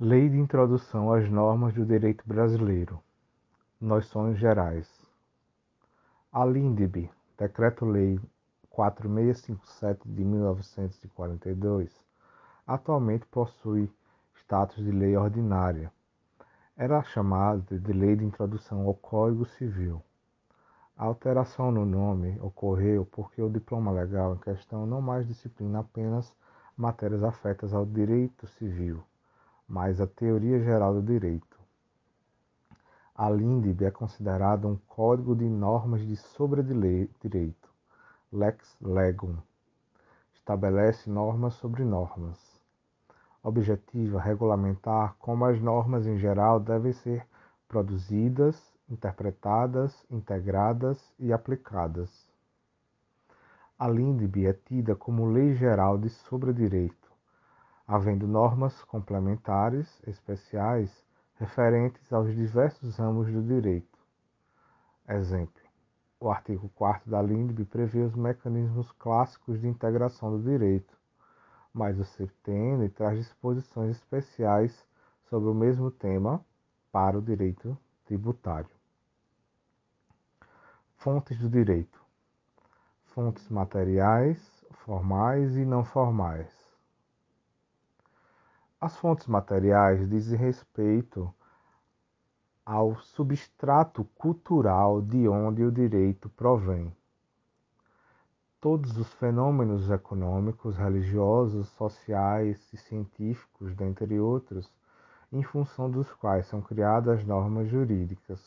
Lei de Introdução às Normas do Direito Brasileiro. Noções gerais. A LINDB, Decreto-Lei 4657 de 1942, atualmente possui status de lei ordinária. Era chamada de Lei de Introdução ao Código Civil. A alteração no nome ocorreu porque o diploma legal em questão não mais disciplina apenas matérias afetas ao direito civil, mas a teoria geral do direito. A LINDB é considerada um código de normas de sobredireito, lex legum. Estabelece normas sobre normas. Objetiva regulamentar como as normas em geral devem ser produzidas, interpretadas, integradas e aplicadas. A LINDB é tida como lei geral de sobredireito havendo normas complementares especiais referentes aos diversos ramos do direito. Exemplo: o artigo 4 da LINDB prevê os mecanismos clássicos de integração do direito, mas o CTN traz disposições especiais sobre o mesmo tema para o direito tributário. Fontes do direito: fontes materiais, formais e não formais as fontes materiais dizem respeito ao substrato cultural de onde o direito provém. Todos os fenômenos econômicos, religiosos, sociais e científicos, dentre outros, em função dos quais são criadas normas jurídicas.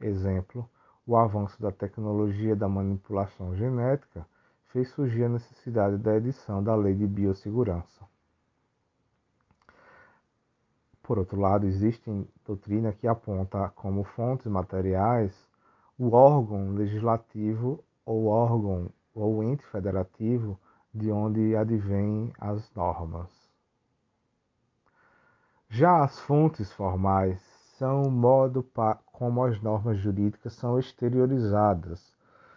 Exemplo: o avanço da tecnologia da manipulação genética fez surgir a necessidade da edição da Lei de Biossegurança. Por outro lado, existe doutrina que aponta como fontes materiais o órgão legislativo ou órgão ou ente federativo de onde advêm as normas. Já as fontes formais são o modo como as normas jurídicas são exteriorizadas,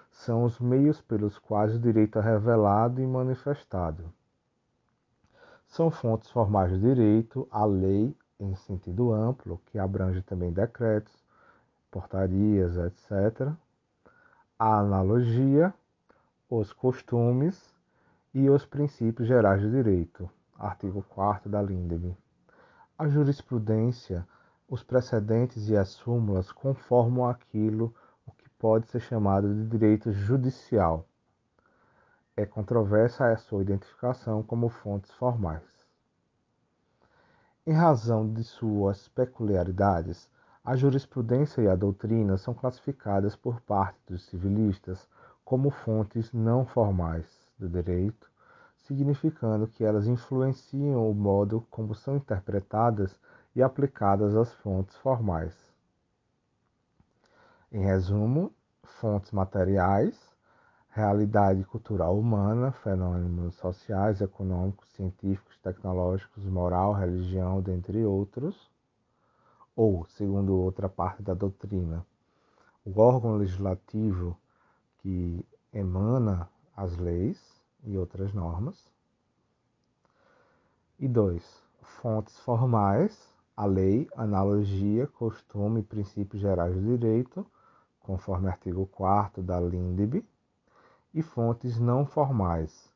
são os meios pelos quais o direito é revelado e manifestado. São fontes formais do direito, a lei, em sentido amplo, que abrange também decretos, portarias, etc. A analogia, os costumes e os princípios gerais do direito. Artigo 4 da LINDB. A jurisprudência, os precedentes e as súmulas conformam aquilo o que pode ser chamado de direito judicial. É controversa a sua identificação como fontes formais. Em razão de suas peculiaridades, a jurisprudência e a doutrina são classificadas por parte dos civilistas como fontes não formais do direito, significando que elas influenciam o modo como são interpretadas e aplicadas as fontes formais. Em resumo, fontes materiais realidade cultural humana, fenômenos sociais, econômicos, científicos, tecnológicos, moral, religião, dentre outros, ou, segundo outra parte da doutrina, o órgão legislativo que emana as leis e outras normas. E dois, fontes formais, a lei, analogia, costume e princípios gerais do direito, conforme artigo 4 da LINDB, e fontes não formais,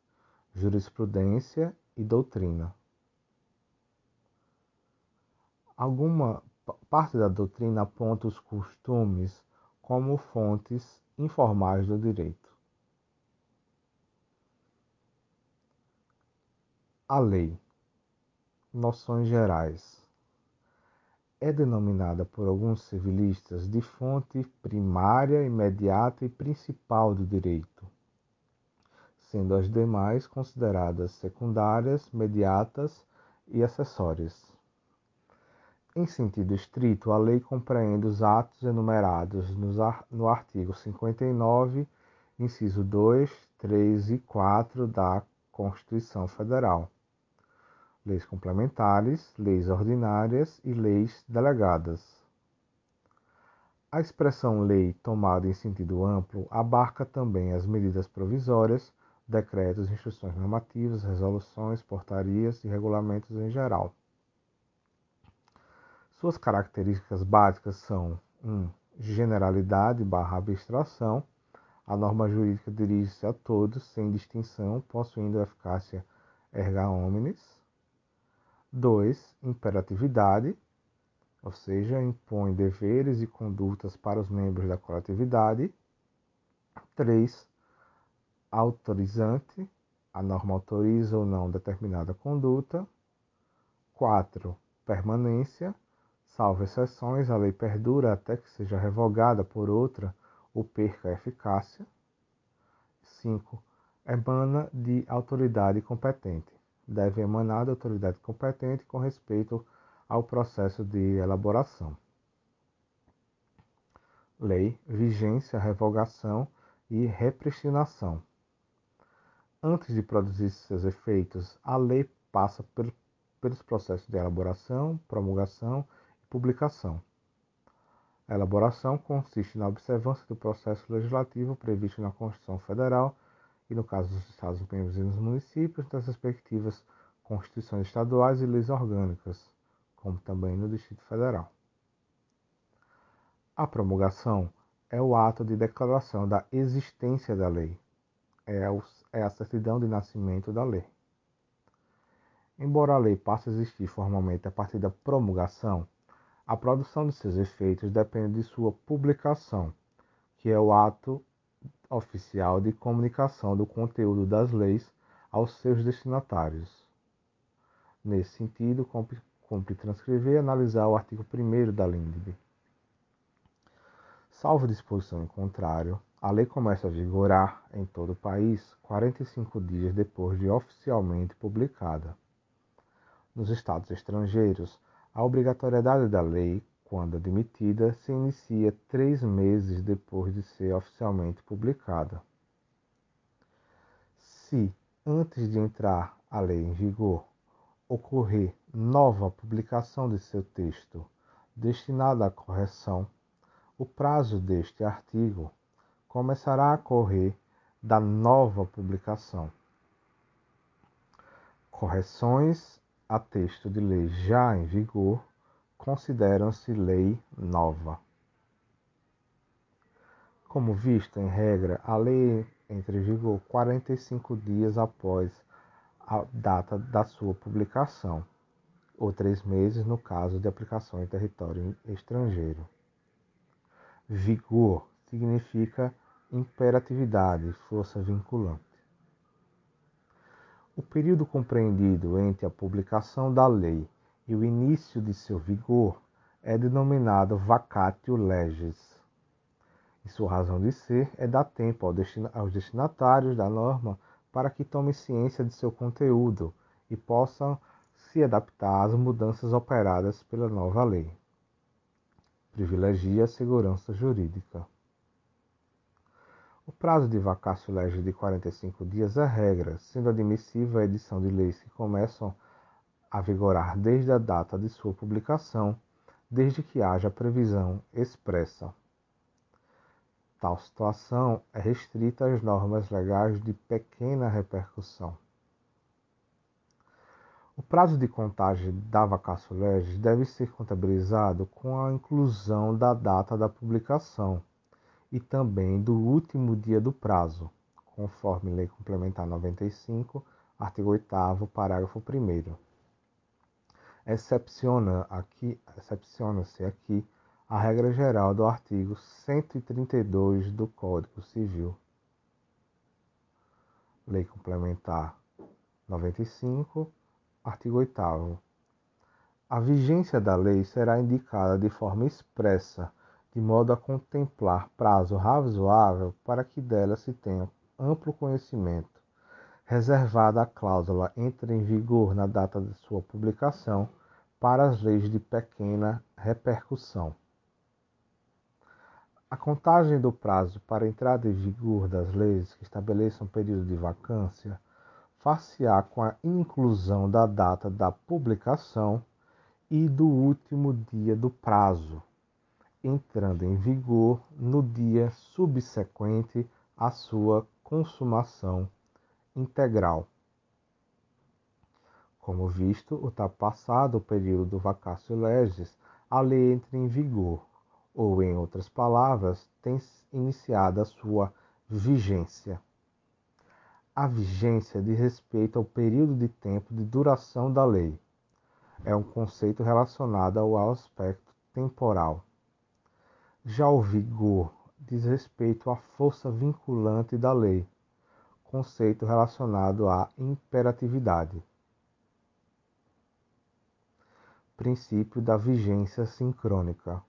jurisprudência e doutrina. Alguma parte da doutrina aponta os costumes como fontes informais do direito. A lei. Noções gerais. É denominada por alguns civilistas de fonte primária, imediata e principal do direito sendo as demais consideradas secundárias, mediatas e acessórias. Em sentido estrito, a lei compreende os atos enumerados no artigo 59, inciso 2, 3 e 4 da Constituição Federal. Leis complementares, leis ordinárias e leis delegadas. A expressão lei tomada em sentido amplo abarca também as medidas provisórias, decretos, instruções normativas, resoluções, portarias e regulamentos em geral. Suas características básicas são 1. Um, generalidade barra abstração. A norma jurídica dirige-se a todos, sem distinção, possuindo eficácia erga omnes. 2. Imperatividade, ou seja, impõe deveres e condutas para os membros da coletividade. 3. Autorizante, a norma autoriza ou não determinada conduta. 4. Permanência, salvo exceções, a lei perdura até que seja revogada por outra ou perca a eficácia. 5. Emana de autoridade competente. Deve emanar da autoridade competente com respeito ao processo de elaboração. Lei, vigência, revogação e repristinação. Antes de produzir seus efeitos, a lei passa pelos processos de elaboração, promulgação e publicação. A elaboração consiste na observância do processo legislativo previsto na Constituição Federal e, no caso dos Estados-membros e dos municípios, das respectivas constituições estaduais e leis orgânicas, como também no Distrito Federal. A promulgação é o ato de declaração da existência da lei, é, é a certidão de nascimento da lei. Embora a lei passe a existir formalmente a partir da promulgação, a produção de seus efeitos depende de sua publicação, que é o ato oficial de comunicação do conteúdo das leis aos seus destinatários. Nesse sentido, cumpre transcrever e analisar o artigo 1 da LINDB. Salvo disposição em contrário, a lei começa a vigorar em todo o país 45 dias depois de oficialmente publicada. Nos estados estrangeiros, a obrigatoriedade da lei, quando admitida, se inicia três meses depois de ser oficialmente publicada. Se, antes de entrar a lei em vigor, ocorrer nova publicação de seu texto destinado à correção, o prazo deste artigo começará a correr da nova publicação. Correções a texto de lei já em vigor consideram-se lei nova. Como visto, em regra, a lei entra em vigor 45 dias após a data da sua publicação, ou três meses no caso de aplicação em território estrangeiro. Vigor significa imperatividade, força vinculante. O período compreendido entre a publicação da lei e o início de seu vigor é denominado vacatio legis. E sua razão de ser é dar tempo aos destinatários da norma para que tomem ciência de seu conteúdo e possam se adaptar às mudanças operadas pela nova lei. Privilegia a segurança jurídica. O prazo de vacácio legis de 45 dias é regra, sendo admissível a edição de leis que começam a vigorar desde a data de sua publicação, desde que haja previsão expressa. Tal situação é restrita às normas legais de pequena repercussão. O prazo de contagem da vacatio legis deve ser contabilizado com a inclusão da data da publicação e também do último dia do prazo, conforme Lei Complementar 95, artigo 8 parágrafo 1 Excepciona aqui, excepciona-se aqui a regra geral do artigo 132 do Código Civil. Lei Complementar 95, artigo 8. A vigência da lei será indicada de forma expressa, de modo a contemplar prazo razoável para que dela se tenha amplo conhecimento, reservada a cláusula entre em vigor na data de sua publicação para as leis de pequena repercussão. A contagem do prazo para entrada em vigor das leis que estabeleçam período de vacância far-se-á com a inclusão da data da publicação e do último dia do prazo, entrando em vigor no dia subsequente à sua consumação integral. Como visto, está passado o período do vacácio legis a lei entre em vigor, ou, em outras palavras, tem iniciado a sua vigência. A vigência diz respeito ao período de tempo de duração da lei. É um conceito relacionado ao aspecto temporal. Já o vigor diz respeito à força vinculante da lei, conceito relacionado à imperatividade. Princípio da vigência sincrônica.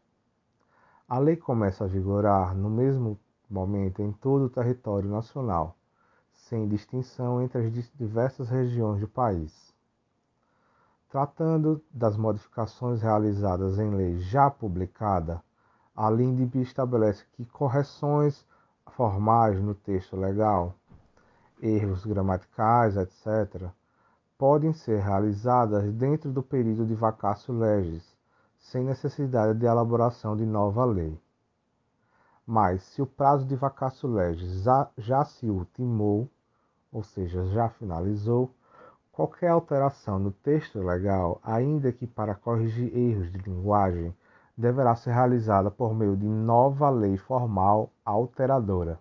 A lei começa a vigorar no mesmo momento em todo o território nacional, sem distinção entre as diversas regiões do país. Tratando das modificações realizadas em lei já publicada, a LINDB estabelece que correções formais no texto legal, erros gramaticais, etc., podem ser realizadas dentro do período de vacácio legis, sem necessidade de elaboração de nova lei. Mas, se o prazo de vacácio legis já, já se ultimou, ou seja, já finalizou, qualquer alteração no texto legal, ainda que para corrigir erros de linguagem, deverá ser realizada por meio de nova lei formal alteradora.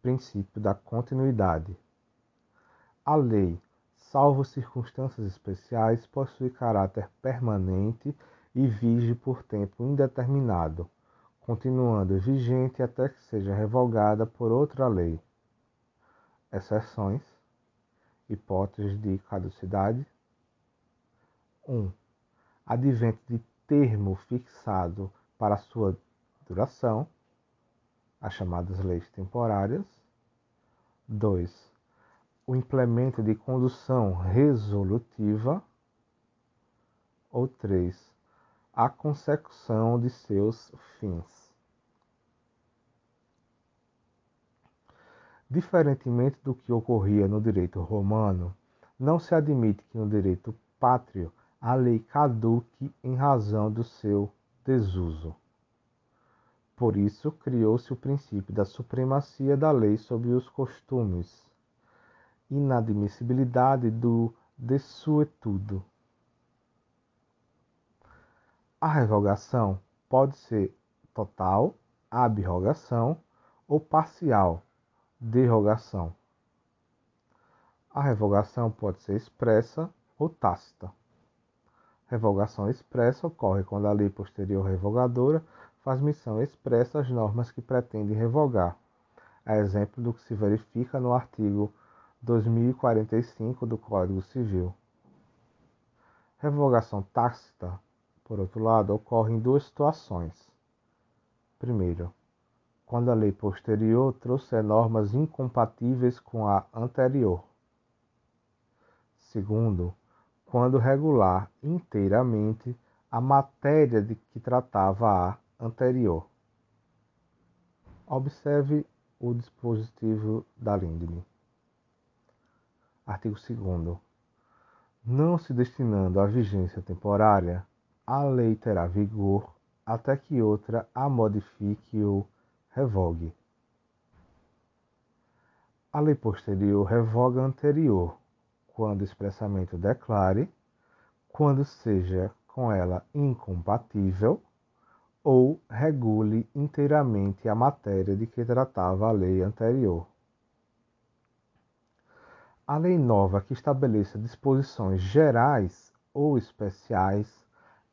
Princípio da continuidade. A lei, salvo circunstâncias especiais, possui caráter permanente e vige por tempo indeterminado, continuando vigente até que seja revogada por outra lei. Exceções. Hipóteses de caducidade. 1. Um, advento de termo fixado para sua duração, as chamadas leis temporárias. 2. O implemento de condução resolutiva. Ou 3. A consecução de seus fins. Diferentemente do que ocorria no direito romano, não se admite que no direito pátrio a lei caduque em razão do seu desuso. Por isso, criou-se o princípio da supremacia da lei sobre os costumes, inadmissibilidade do desuetudo. A revogação pode ser total, abrogação ou parcial, derrogação. A revogação pode ser expressa ou tácita. Revogação expressa ocorre quando a lei posterior revogadora faz missão expressa às normas que pretende revogar, a exemplo do que se verifica no artigo 2045 do Código Civil. Revogação tácita, por outro lado, ocorre em duas situações. Primeiro, quando a lei posterior trouxer normas incompatíveis com a anterior. Segundo, quando regular inteiramente a matéria de que tratava a anterior. Observe o dispositivo da LINDB. Artigo 2 Não se destinando à vigência temporária, a lei terá vigor até que outra a modifique ou revogue. A lei posterior revoga a anterior, quando expressamente declare, quando seja com ela incompatível, ou regule inteiramente a matéria de que tratava a lei anterior. A lei nova que estabeleça disposições gerais ou especiais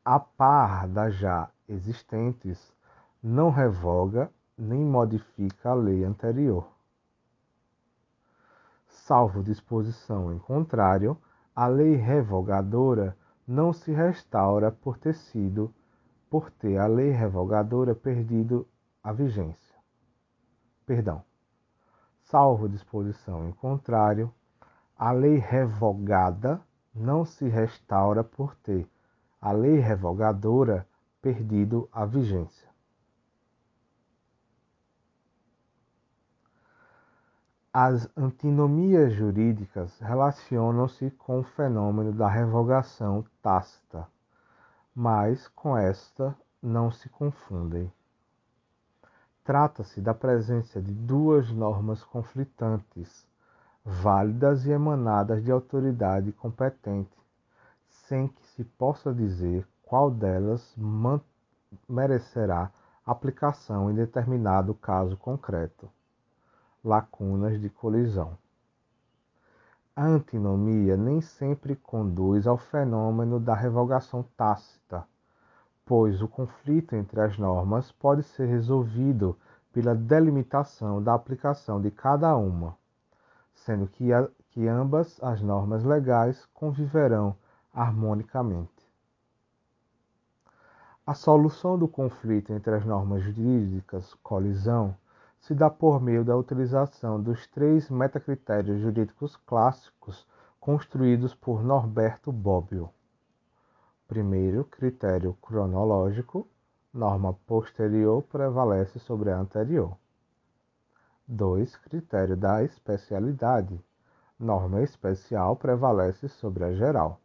a par das já existentes não revoga nem modifica a lei anterior salvo disposição em contrário, a lei revogadora não se restaura por ter sido, por ter a lei revogadora perdido a vigência. Perdão. Salvo disposição em contrário, a lei revogada não se restaura por ter a lei revogadora perdido a vigência. As antinomias jurídicas relacionam-se com o fenômeno da revogação tácita, mas com esta não se confundem. Trata-se da presença de duas normas conflitantes, válidas e emanadas de autoridade competente, sem que se possa dizer qual delas merecerá aplicação em determinado caso concreto. Lacunas de colisão. A antinomia nem sempre conduz ao fenômeno da revogação tácita, pois o conflito entre as normas pode ser resolvido pela delimitação da aplicação de cada uma, sendo que, a, que ambas as normas legais conviverão harmonicamente. A solução do conflito entre as normas jurídicas colisão se dá por meio da utilização dos três metacritérios jurídicos clássicos construídos por Norberto Bobbio. Primeiro, critério cronológico, norma posterior prevalece sobre a anterior. 2. Critério da especialidade, norma especial prevalece sobre a geral.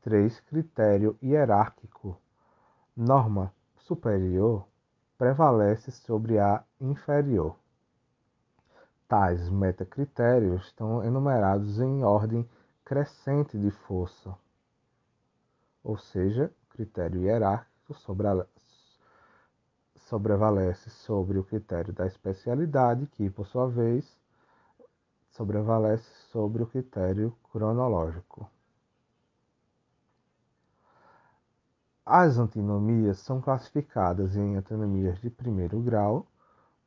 3. Critério hierárquico, norma superior prevalece sobre a inferior. Tais metacritérios estão enumerados em ordem crescente de força, ou seja, critério hierárquico sobrevalece sobre o critério da especialidade, que, por sua vez, sobrevalece sobre o critério cronológico. As antinomias são classificadas em antinomias de primeiro grau,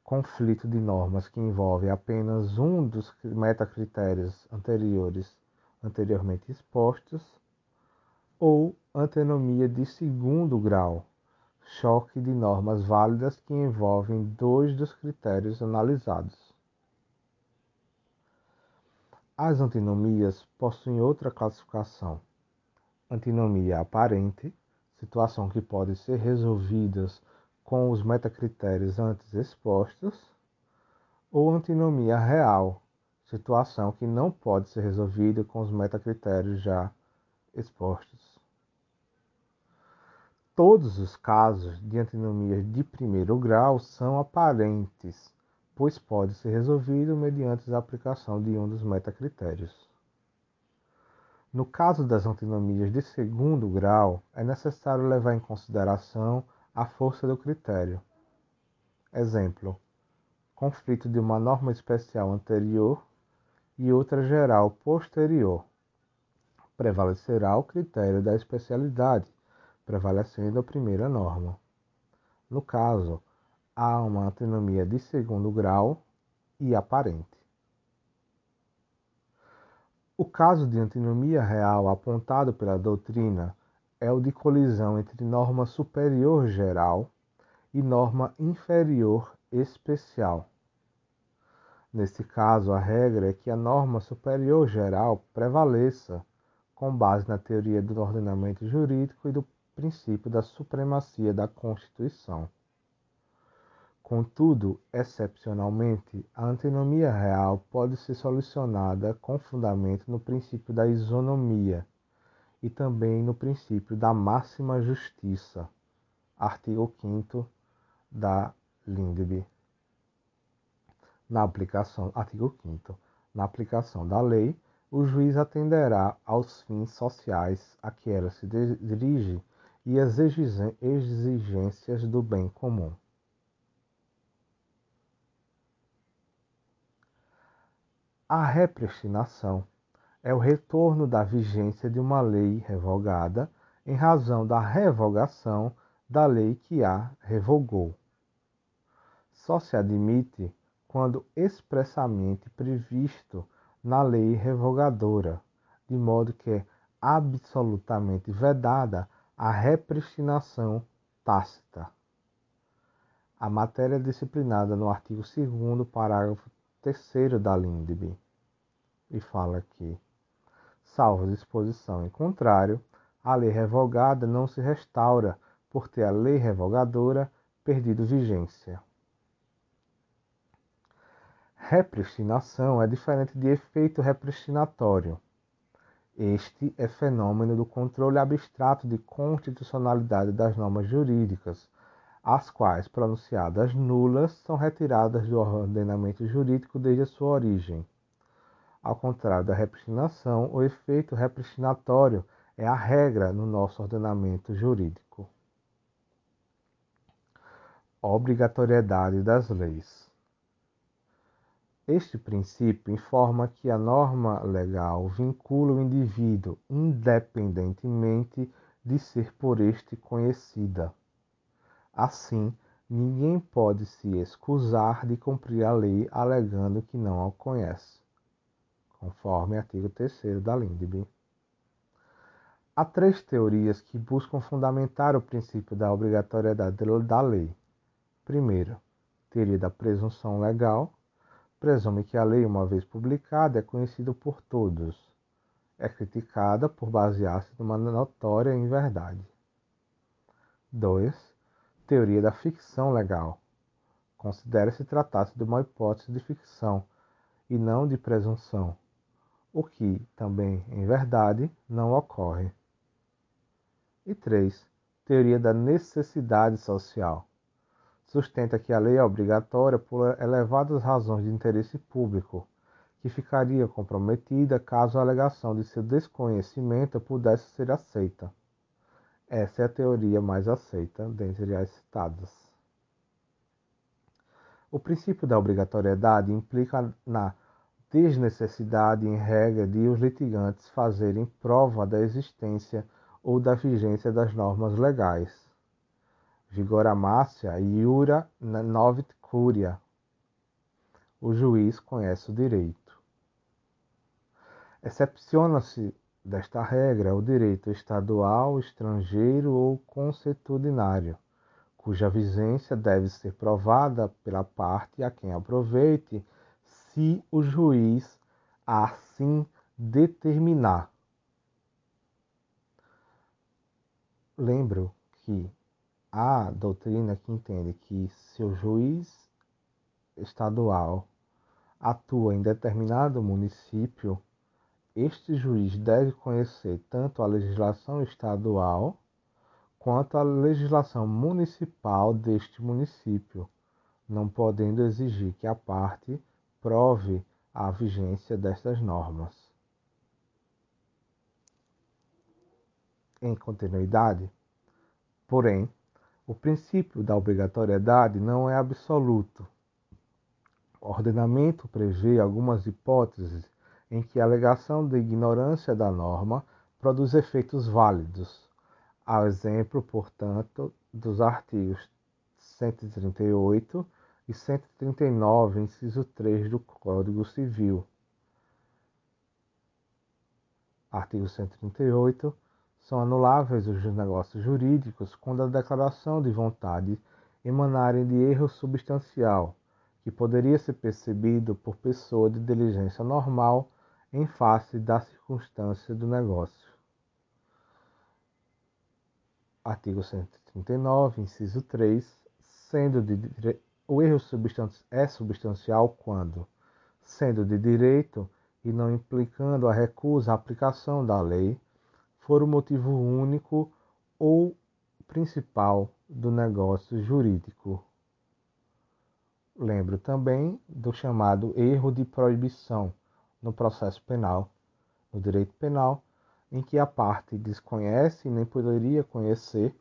conflito de normas que envolve apenas um dos metacritérios anteriores anteriormente expostos, ou antinomia de segundo grau, choque de normas válidas que envolvem dois dos critérios analisados. As antinomias possuem outra classificação: antinomia aparente, situação que pode ser resolvidas com os metacritérios antes expostos, ou antinomia real, situação que não pode ser resolvida com os metacritérios já expostos. Todos os casos de antinomia de primeiro grau são aparentes, pois pode ser resolvido mediante a aplicação de um dos metacritérios. No caso das antinomias de segundo grau, é necessário levar em consideração a força do critério. Exemplo: conflito de uma norma especial anterior e outra geral posterior. Prevalecerá o critério da especialidade, prevalecendo a primeira norma. No caso, há uma antinomia de segundo grau e aparente. O caso de antinomia real apontado pela doutrina é o de colisão entre norma superior geral e norma inferior especial. Nesse caso, a regra é que a norma superior geral prevaleça com base na teoria do ordenamento jurídico e do princípio da supremacia da Constituição. Contudo, excepcionalmente, a antinomia real pode ser solucionada com fundamento no princípio da isonomia e também no princípio da máxima justiça, artigo 5 da LINDB. Na aplicação, artigo 5 na aplicação da lei, o juiz atenderá aos fins sociais a que ela se dirige e às exigências do bem comum. A repristinação é o retorno da vigência de uma lei revogada em razão da revogação da lei que a revogou. Só se admite quando expressamente previsto na lei revogadora, de modo que é absolutamente vedada a repristinação tácita. A matéria disciplinada no artigo 2 parágrafo terceiro da LINDB e fala que, salvo disposição em contrário, a lei revogada não se restaura por ter a lei revogadora perdido vigência. Repristinação é diferente de efeito repristinatório. Este é fenômeno do controle abstrato de constitucionalidade das normas jurídicas, as quais, pronunciadas nulas, são retiradas do ordenamento jurídico desde a sua origem. Ao contrário da repristinação, o efeito repristinatório é a regra no nosso ordenamento jurídico. Obrigatoriedade das leis. Este princípio informa que a norma legal vincula o indivíduo independentemente de ser por este conhecida. Assim, ninguém pode se excusar de cumprir a lei alegando que não a conhece, conforme artigo 3 da LINDB. Há três teorias que buscam fundamentar o princípio da obrigatoriedade da lei. Primeiro, teoria da presunção legal, presume que a lei, uma vez publicada, é conhecida por todos. É criticada por basear-se numa notória inverdade. 2. Teoria da ficção legal. Considera-se tratar-se de uma hipótese de ficção e não de presunção, o que, também em verdade, não ocorre. E 3. Teoria da necessidade social sustenta que a lei é obrigatória por elevadas razões de interesse público, que ficaria comprometida caso a alegação de seu desconhecimento pudesse ser aceita. Essa é a teoria mais aceita dentre as citadas. O princípio da obrigatoriedade implica na desnecessidade em regra de os litigantes fazerem prova da existência ou da vigência das normas legais vigora mácia iura novit curia. O juiz conhece o direito. Excepciona-se desta regra o direito estadual, estrangeiro ou consuetudinário, cuja vigência deve ser provada pela parte a quem aproveite, se o juiz assim determinar. Lembro que a doutrina que entende que se o juiz estadual atua em determinado município, este juiz deve conhecer tanto a legislação estadual quanto a legislação municipal deste município, não podendo exigir que a parte prove a vigência destas normas. Em continuidade, porém, o princípio da obrigatoriedade não é absoluto. O ordenamento prevê algumas hipóteses em que a alegação de ignorância da norma produz efeitos válidos. Ao exemplo, portanto, dos artigos 138 e 139, inciso 3 do Código Civil. Artigo 138 são anuláveis os negócios jurídicos quando a declaração de vontade emanarem de erro substancial, que poderia ser percebido por pessoa de diligência normal em face da circunstância do negócio. Artigo 139, inciso 3, sendo de o erro é substancial quando, sendo de direito e não implicando a recusa à aplicação da lei, for o motivo único ou principal do negócio jurídico. Lembro também do chamado erro de proibição no processo penal, no direito penal, em que a parte desconhece nem poderia conhecer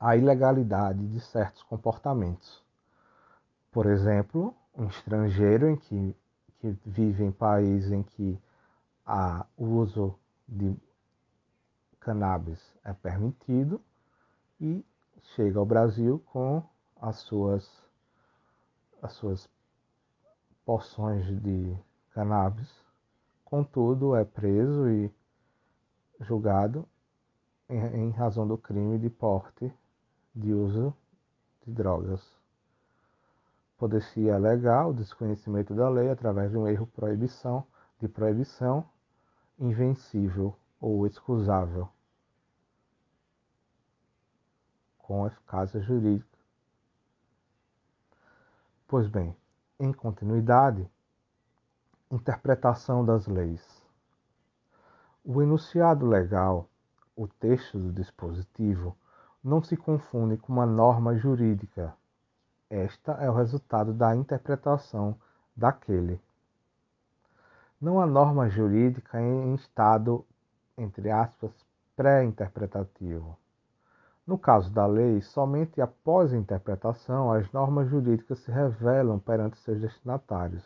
a ilegalidade de certos comportamentos. Por exemplo, um estrangeiro em que, que vive em país em que há uso de cannabis é permitido e chega ao Brasil com as suas, as suas porções de cannabis. Contudo, é preso e julgado em, razão do crime de porte de uso de drogas. Poder-se alegar o desconhecimento da lei através de um erro proibição, de proibição invencível ou excusável, com eficácia jurídica. Pois bem, em continuidade, interpretação das leis. O enunciado legal, o texto do dispositivo, não se confunde com uma norma jurídica. Esta é o resultado da interpretação daquele. Não há norma jurídica em estado entre aspas, pré-interpretativo. No caso da lei, somente após a interpretação as normas jurídicas se revelam perante seus destinatários.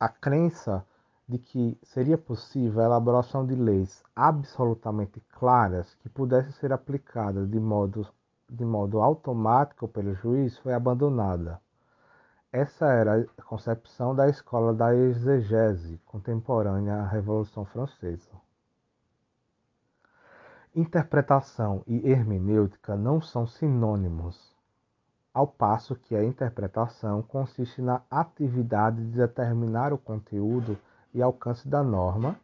A crença de que seria possível a elaboração de leis absolutamente claras que pudessem ser aplicadas de modo, de modo automático pelo juiz foi abandonada. Essa era a concepção da escola da exegese contemporânea à Revolução Francesa. Interpretação e hermenêutica não são sinônimos, ao passo que a interpretação consiste na atividade de determinar o conteúdo e alcance da norma,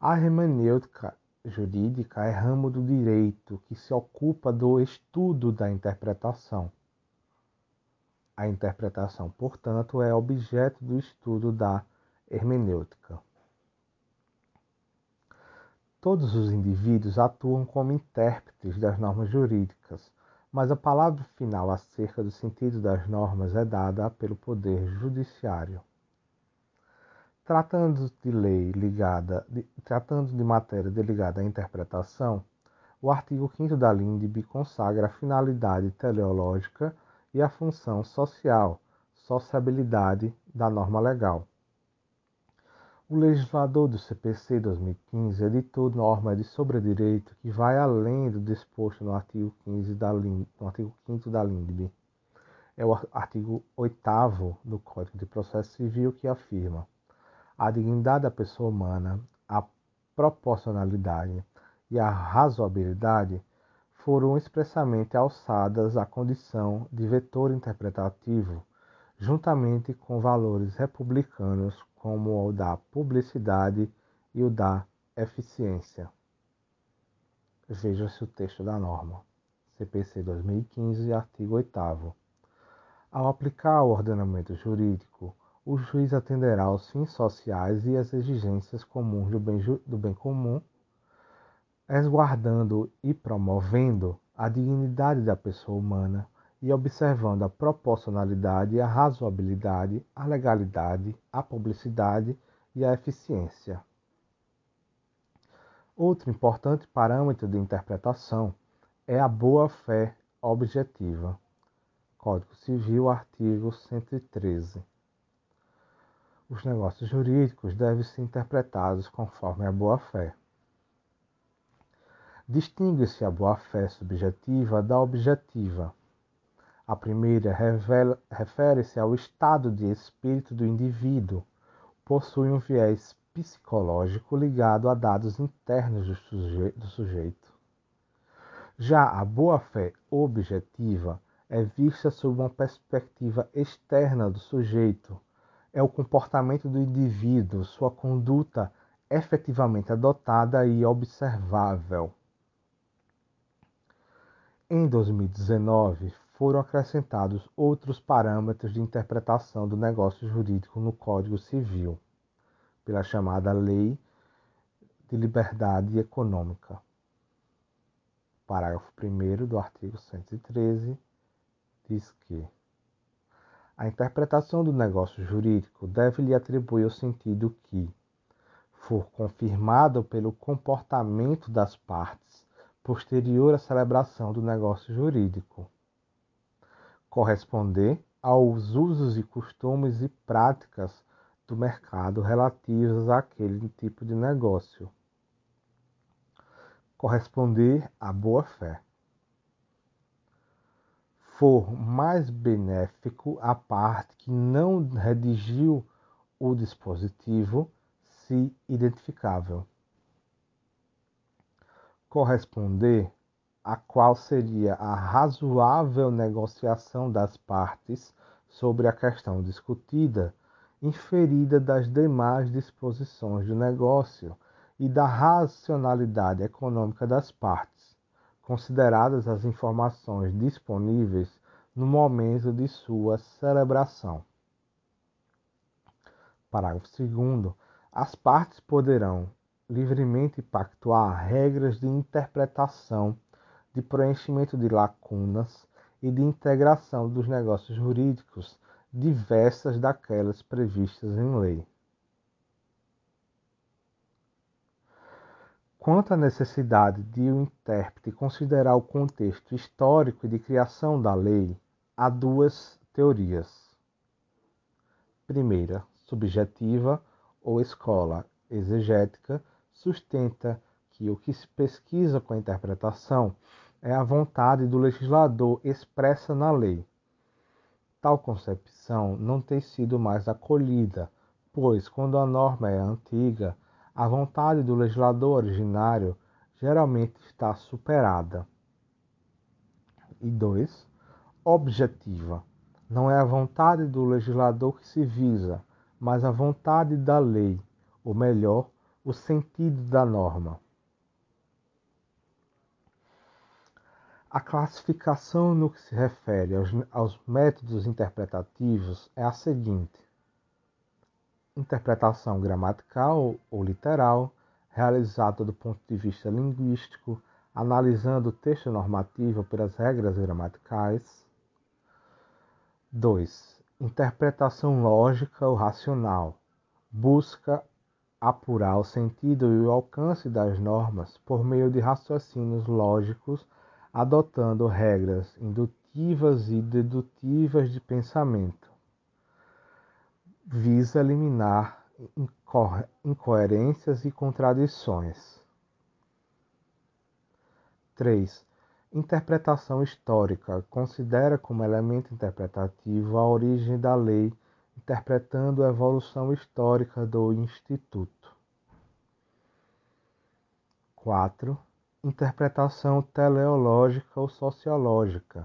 a hermenêutica jurídica é ramo do direito que se ocupa do estudo da interpretação. A interpretação, portanto, é objeto do estudo da hermenêutica. Todos os indivíduos atuam como intérpretes das normas jurídicas, mas a palavra final acerca do sentido das normas é dada pelo Poder Judiciário. Tratando de lei ligada, de, tratando de matéria delegada à interpretação, o artigo 5 da LINDB consagra a finalidade teleológica e a função social, sociabilidade da norma legal. O legislador do CPC 2015 editou norma de sobredireito que vai além do disposto no artigo 15 da no artigo 5 da LINDB. É o artigo 8 do Código de Processo Civil que afirma: a dignidade da pessoa humana, a proporcionalidade e a razoabilidade foram expressamente alçadas à condição de vetor interpretativo, juntamente com valores republicanos como o da publicidade e o da eficiência. Veja-se o texto da norma. CPC 2015, artigo 8 Ao aplicar o ordenamento jurídico, o juiz atenderá aos fins sociais e às exigências comuns do bem, do bem comum, resguardando e promovendo a dignidade da pessoa humana e observando a proporcionalidade, a razoabilidade, a legalidade, a publicidade e a eficiência. Outro importante parâmetro de interpretação é a boa-fé objetiva. Código Civil, artigo 113 os negócios jurídicos devem ser interpretados conforme a boa-fé. Distingue-se a boa-fé subjetiva da objetiva. A primeira refere-se ao estado de espírito do indivíduo, possui um viés psicológico ligado a dados internos do, suje do sujeito. Já a boa-fé objetiva é vista sob uma perspectiva externa do sujeito, é o comportamento do indivíduo, sua conduta efetivamente adotada e observável. Em 2019, foram acrescentados outros parâmetros de interpretação do negócio jurídico no Código Civil, pela chamada Lei de Liberdade Econômica. Parágrafo 1 do artigo 113 diz que a interpretação do negócio jurídico deve lhe atribuir o sentido que for confirmado pelo comportamento das partes posterior à celebração do negócio jurídico, corresponder aos usos e costumes e práticas do mercado relativos àquele tipo de negócio, corresponder à boa-fé for mais benéfico à parte que não redigiu o dispositivo, se identificável. Corresponder a qual seria a razoável negociação das partes sobre a questão discutida, inferida das demais disposições do negócio e da racionalidade econômica das partes consideradas as informações disponíveis no momento de sua celebração. Parágrafo 2. As partes poderão livremente pactuar regras de interpretação, de preenchimento de lacunas e de integração dos negócios jurídicos diversas daquelas previstas em lei. Quanto à necessidade de o intérprete considerar o contexto histórico de criação da lei, há duas teorias. Primeira, subjetiva ou escola exegética, sustenta que o que se pesquisa com a interpretação é a vontade do legislador expressa na lei. Tal concepção não tem sido mais acolhida, pois, quando a norma é antiga, a vontade do legislador originário geralmente está superada. E dois, objetiva. Não é a vontade do legislador que se visa, mas a vontade da lei, ou melhor, o sentido da norma. A classificação no que se refere aos, aos métodos interpretativos é a seguinte: interpretação gramatical ou literal, realizada do ponto de vista linguístico, analisando o texto normativo pelas regras gramaticais. 2. Interpretação lógica ou racional. Busca apurar o sentido e o alcance das normas por meio de raciocínios lógicos, adotando regras indutivas e dedutivas de pensamento visa eliminar incoerências e contradições. 3. Interpretação histórica considera como elemento interpretativo a origem da lei, interpretando a evolução histórica do instituto. 4. Interpretação teleológica ou sociológica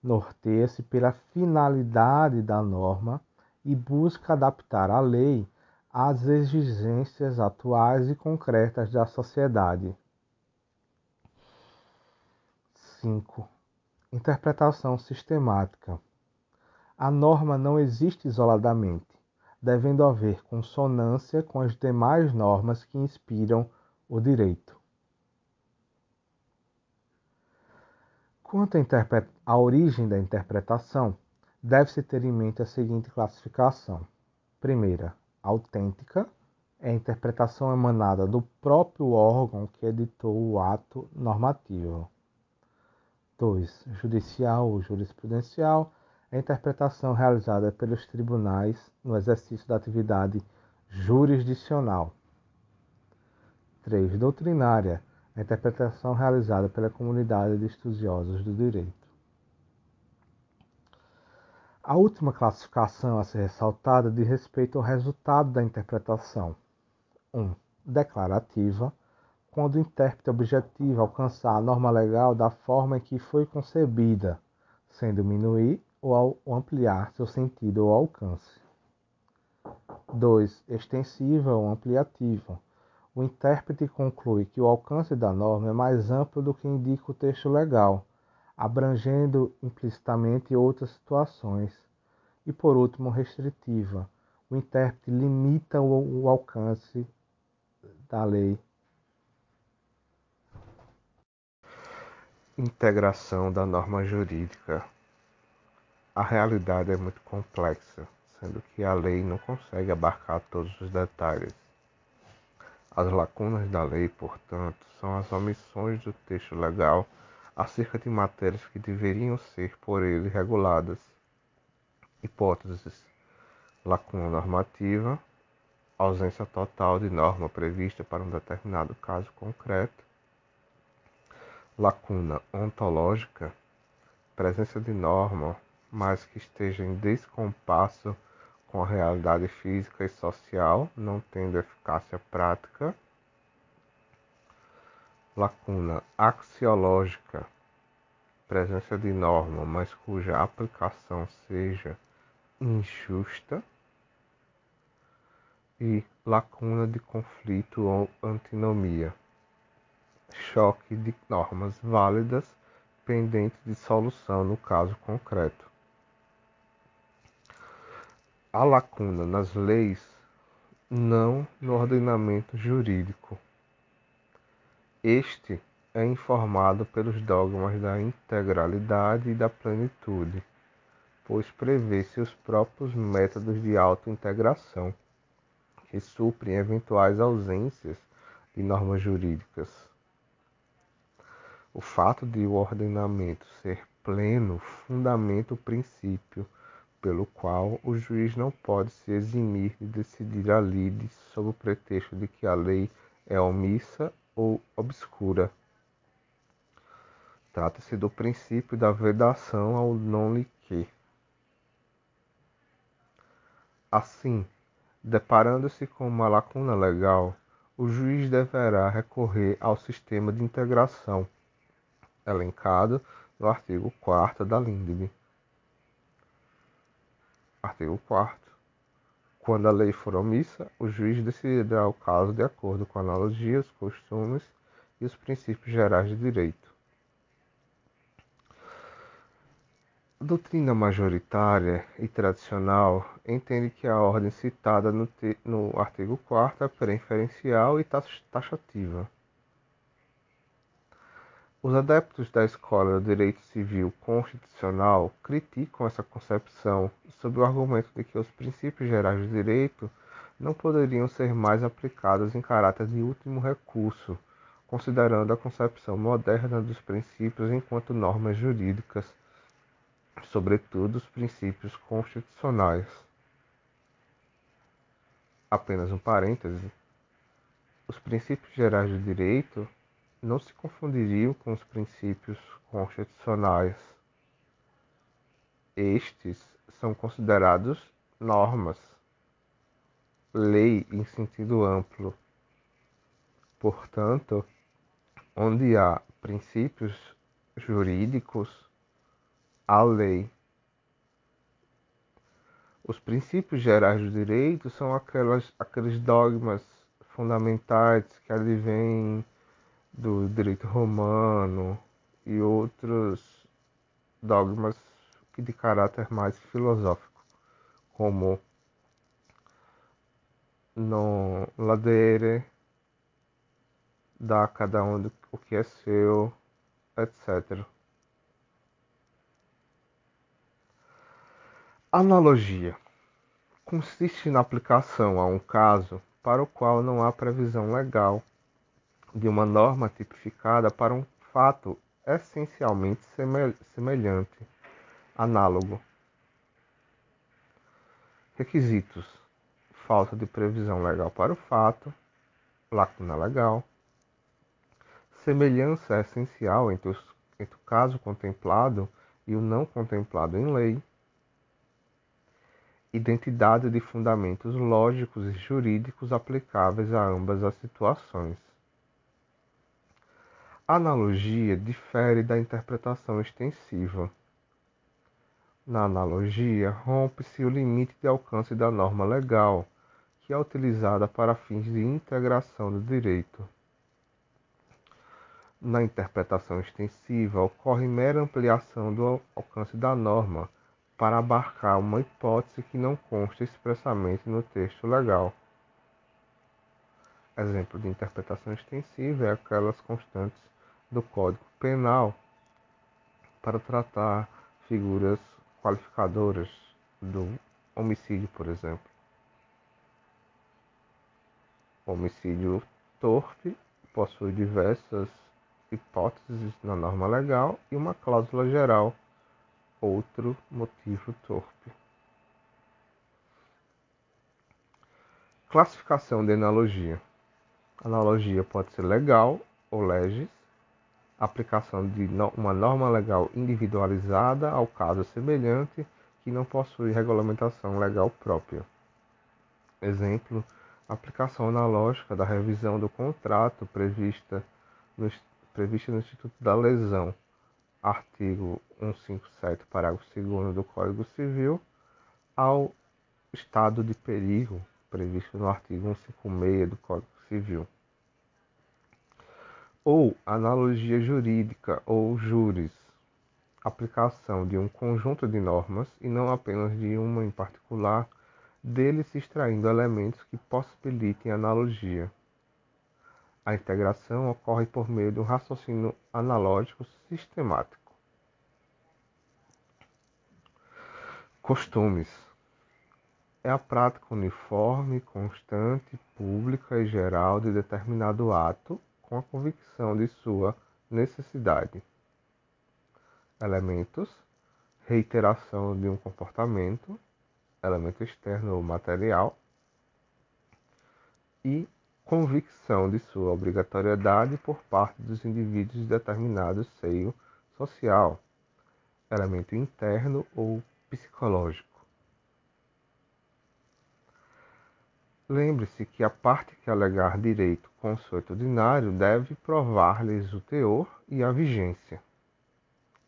norteia-se pela finalidade da norma e busca adaptar a lei às exigências atuais e concretas da sociedade. 5. Interpretação sistemática. A norma não existe isoladamente, devendo haver consonância com as demais normas que inspiram o direito. Quanto à origem da interpretação, deve-se ter em mente a seguinte classificação: primeira, autêntica, é a interpretação emanada do próprio órgão que editou o ato normativo. 2. Judicial ou jurisprudencial é a interpretação realizada pelos tribunais no exercício da atividade jurisdicional. 3. Doutrinária a interpretação realizada pela comunidade de estudiosos do direito. A última classificação a ser ressaltada diz respeito ao resultado da interpretação. 1. Um, declarativa, quando o intérprete objetivo alcançar a norma legal da forma em que foi concebida, sem diminuir ou ampliar seu sentido ou alcance. 2. Extensiva ou ampliativa. O intérprete conclui que o alcance da norma é mais amplo do que indica o texto legal abrangendo implicitamente outras situações. E por último, restritiva. O intérprete limita o, alcance da lei. Integração da norma jurídica. A realidade é muito complexa, sendo que a lei não consegue abarcar todos os detalhes. As lacunas da lei, portanto, são as omissões do texto legal acerca de matérias que deveriam ser por ele reguladas. Hipóteses: lacuna normativa, ausência total de norma prevista para um determinado caso concreto, lacuna ontológica, presença de norma, mas que esteja em descompasso com a realidade física e social, não tendo eficácia prática lacuna axiológica, presença de norma, mas cuja aplicação seja injusta, e lacuna de conflito ou antinomia, choque de normas válidas pendentes de solução no caso concreto. A lacuna nas leis, não no ordenamento jurídico. Este é informado pelos dogmas da integralidade e da plenitude, pois prevê seus próprios métodos de autointegração, que suprem eventuais ausências de normas jurídicas. O fato de o ordenamento ser pleno fundamenta o princípio pelo qual o juiz não pode se eximir de decidir a lide sob o pretexto de que a lei é omissa ou obscura. Trata-se do princípio da vedação ao non liquer. Assim, deparando-se com uma lacuna legal, o juiz deverá recorrer ao sistema de integração elencado no artigo 4 da LINDB. Artigo 4 Quando a lei for omissa, o juiz decidirá o caso de acordo com analogias, costumes e os princípios gerais de direito. A doutrina majoritária e tradicional entende que a ordem citada no, no artigo 4 é preferencial e taxativa os adeptos da escola do direito civil constitucional criticam essa concepção sob o argumento de que os princípios gerais do direito não poderiam ser mais aplicados em caráter de último recurso, considerando a concepção moderna dos princípios enquanto normas jurídicas, sobretudo os princípios constitucionais. Apenas um parêntese. Os princípios gerais do direito não se confundiriam com os princípios constitucionais. Estes são considerados normas, lei em sentido amplo. Portanto, onde há princípios jurídicos, há lei. Os princípios gerais do direito são aquelas, aqueles dogmas fundamentais que advêm do direito romano e outros dogmas de caráter mais filosófico, como no ladere, dá a cada um o que é seu, etc. Analogia consiste na aplicação a um caso para o qual não há previsão legal de uma norma tipificada para um fato essencialmente semelhante, análogo. Requisitos: falta de previsão legal para o fato, lacuna legal, semelhança essencial entre, os, entre o caso contemplado e o não contemplado em lei, identidade de fundamentos lógicos e jurídicos aplicáveis a ambas as situações. Analogia difere da interpretação extensiva. Na analogia, rompe-se o limite de alcance da norma legal, que é utilizada para fins de integração do direito. Na interpretação extensiva, ocorre mera ampliação do alcance da norma para abarcar uma hipótese que não consta expressamente no texto legal. Exemplo de interpretação extensiva é aquelas constantes do Código Penal para tratar figuras qualificadoras do homicídio, por exemplo. O homicídio torpe possui diversas hipóteses na norma legal e uma cláusula geral, outro motivo torpe. Classificação de analogia. Analogia pode ser legal ou legis, aplicação de uma norma legal individualizada ao caso semelhante que não possui regulamentação legal própria. Exemplo, aplicação analógica da revisão do contrato prevista no, prevista no Instituto da Lesão, artigo 157, parágrafo 2 do Código Civil, ao estado de perigo previsto no artigo 156 do Código Civil ou analogia jurídica ou juris, aplicação de um conjunto de normas e não apenas de uma em particular, dele se extraindo elementos que possibilitem analogia. A integração ocorre por meio de um raciocínio analógico sistemático. Costumes. é a prática uniforme, constante, pública e geral de determinado ato com a convicção de sua necessidade. Elementos: reiteração de um comportamento, elemento externo ou material, e convicção de sua obrigatoriedade por parte dos indivíduos de determinado seio social, elemento interno ou psicológico. Lembre-se que a parte que alegar direito consuetudinário deve provar-lhes o teor e a vigência,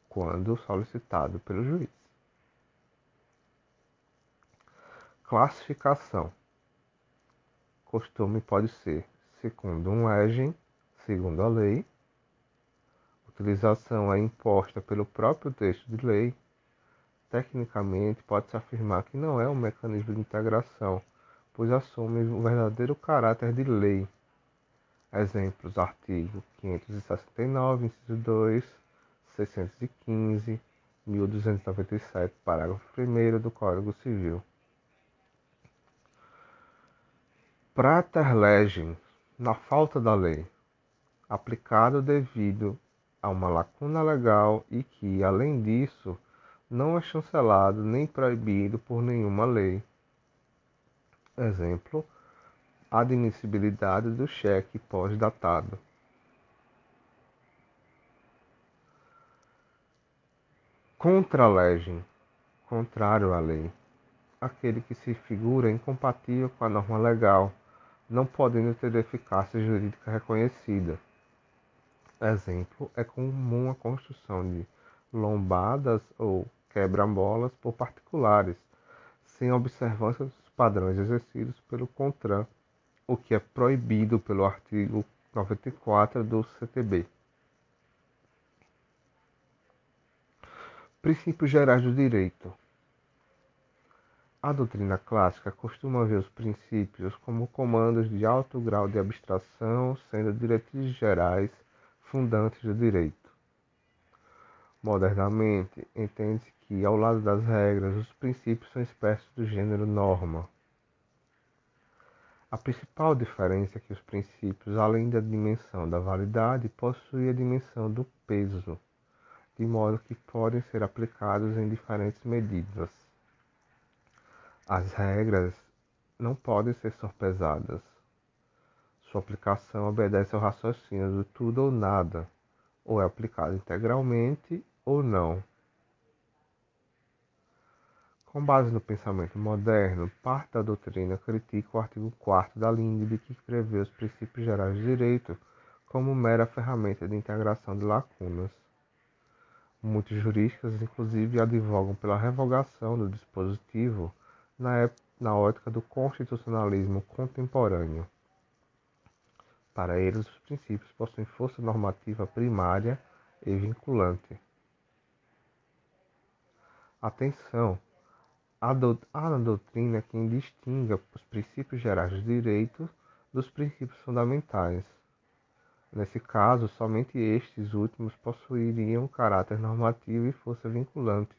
quando solicitado pelo juiz. Classificação: Costume pode ser segundo um legem, segundo a lei. Utilização é imposta pelo próprio texto de lei. Tecnicamente, pode-se afirmar que não é um mecanismo de integração pois assume o verdadeiro caráter de lei. Exemplos: artigo 569, inciso 2, 615, 1297, parágrafo 1 do Código Civil. Prater legem, na falta da lei, aplicado devido a uma lacuna legal e que, além disso, não é chancelado nem proibido por nenhuma lei Exemplo: admissibilidade do cheque pós-datado. Contra-legem, contrário à lei. Aquele que se figura incompatível com a norma legal, não podendo ter eficácia jurídica reconhecida. Exemplo: é comum a construção de lombadas ou quebra-molas por particulares, sem observância padrões exercidos pelo CONTRAN, o que é proibido pelo artigo 94 do CTB. Princípios gerais do direito. A doutrina clássica costuma ver os princípios como comandos de alto grau de abstração, sendo diretrizes gerais fundantes do direito. Modernamente, entende-se que, ao lado das regras, os princípios são espécies do gênero norma. A principal diferença é que os princípios, além da dimensão da validade, possuem a dimensão do peso, de modo que podem ser aplicados em diferentes medidas. As regras não podem ser sorpesadas. Sua aplicação obedece ao raciocínio do tudo ou nada, ou é aplicada integralmente ou não. Com base no pensamento moderno, parte da doutrina critica o artigo 4 da LINDB que prevê os princípios gerais de direito como mera ferramenta de integração de lacunas. Muitos juristas, inclusive, advogam pela revogação do dispositivo na, na ótica do constitucionalismo contemporâneo. Para eles, os princípios possuem força normativa primária e vinculante. Atenção! Há na doutrina quem distinga os princípios gerais do direito dos princípios fundamentais. Nesse caso, somente estes últimos possuiriam caráter normativo e força vinculante,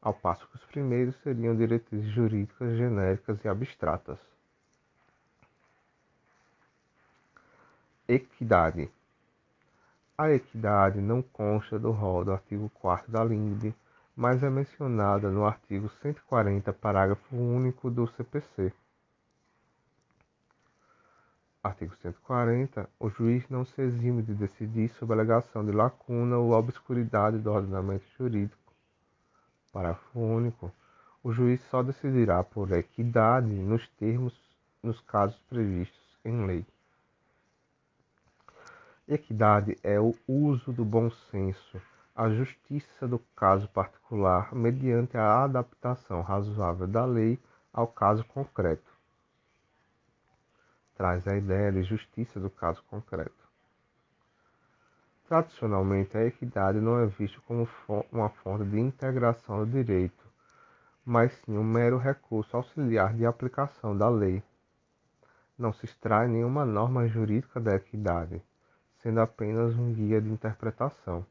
ao passo que os primeiros seriam diretrizes jurídicas genéricas e abstratas. Equidade. A equidade não consta do rol do artigo 4 da LINDB, mas é mencionada no artigo 140, parágrafo único do CPC. Artigo 140. O juiz não se exime de decidir sobre alegação de lacuna ou obscuridade do ordenamento jurídico. Parágrafo único. O juiz só decidirá por equidade nos termos nos casos previstos em lei. Equidade é o uso do bom senso a justiça do caso particular mediante a adaptação razoável da lei ao caso concreto. Traz a ideia de justiça do caso concreto. Tradicionalmente, a equidade não é vista como uma fonte de integração do direito, mas sim um mero recurso auxiliar de aplicação da lei. Não se extrai nenhuma norma jurídica da equidade, sendo apenas um guia de interpretação.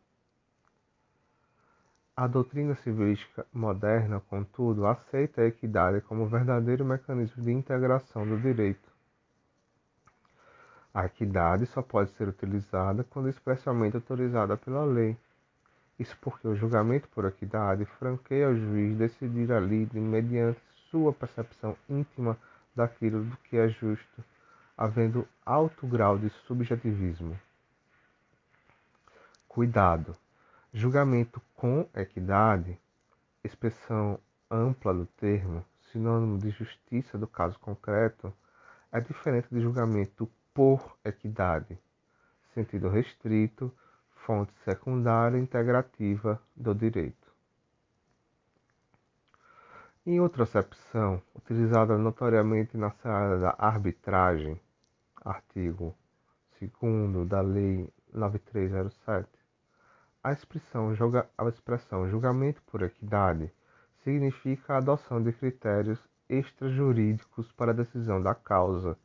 A doutrina civilística moderna, contudo, aceita a equidade como verdadeiro mecanismo de integração do direito. A equidade só pode ser utilizada quando expressamente autorizada pela lei. Isso porque o julgamento por equidade franqueia ao juiz decidir ali mediante sua percepção íntima daquilo do que é justo, havendo alto grau de subjetivismo. Cuidado! Julgamento com equidade, expressão ampla do termo, sinônimo de justiça do caso concreto, é diferente de julgamento por equidade, sentido restrito, fonte secundária integrativa do direito. Em outra acepção, utilizada notoriamente na seara da arbitragem, artigo 2 da Lei 9307, a expressão, julga, a expressão julgamento por equidade significa a adoção de critérios extrajurídicos para a decisão da causa,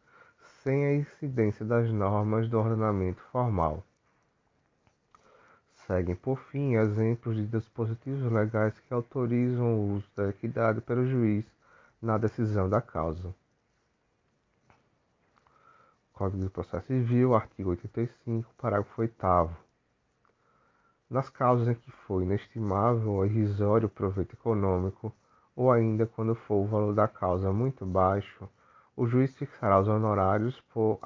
sem a incidência das normas do ordenamento formal. Seguem, por fim, exemplos de dispositivos legais que autorizam o uso da equidade pelo juiz na decisão da causa. Código de Processo Civil, artigo 85, parágrafo 8 nas causas em que for inestimável ou irrisório proveito econômico, ou ainda quando for o valor da causa muito baixo, o juiz fixará os honorários por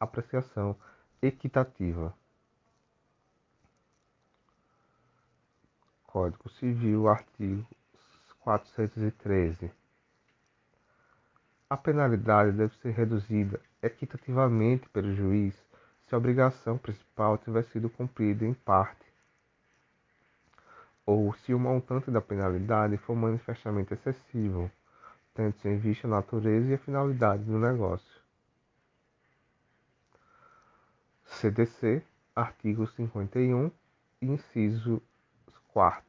apreciação equitativa. Código Civil, artigo 413. A penalidade deve ser reduzida equitativamente pelo juiz se a obrigação principal tiver sido cumprida em parte ou se o montante da penalidade for manifestamente excessivo, tendo-se em vista a natureza e a finalidade do negócio. CDC, artigo 51, inciso 4.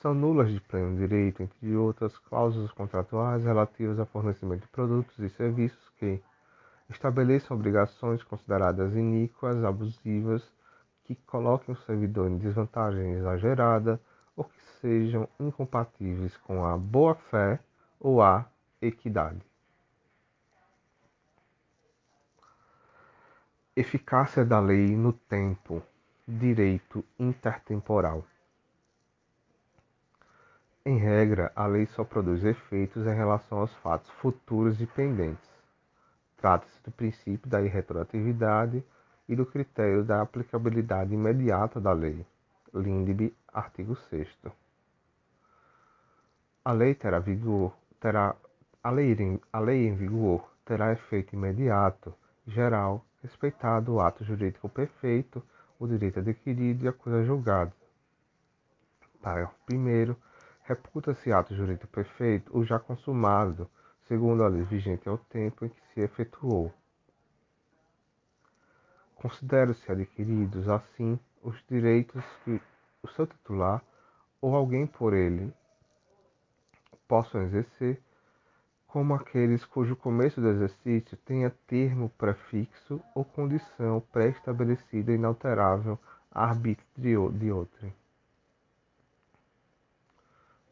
São nulas de pleno direito, entre outras, cláusulas contratuais relativas ao fornecimento de produtos e serviços que estabeleçam obrigações consideradas iníquas, abusivas que coloquem o servidor em desvantagem exagerada ou que sejam incompatíveis com a boa-fé ou a equidade. Eficácia da lei no tempo. Direito intertemporal. Em regra, a lei só produz efeitos em relação aos fatos futuros e pendentes. Trata-se do princípio da irretroatividade e do critério da aplicabilidade imediata da lei. Lindbe, artigo 6 A lei terá vigor, terá a lei, em, a lei em vigor terá efeito imediato, geral, respeitado o ato jurídico perfeito, o direito adquirido e a coisa julgada. Parágrafo 1 Reputa-se ato jurídico perfeito o já consumado, segundo a lei vigente ao tempo em que se efetuou. Considera-se adquiridos, assim, os direitos que o seu titular ou alguém por ele possam exercer, como aqueles cujo começo do exercício tenha termo prefixo ou condição pré-estabelecida inalterável a arbítrio de outrem.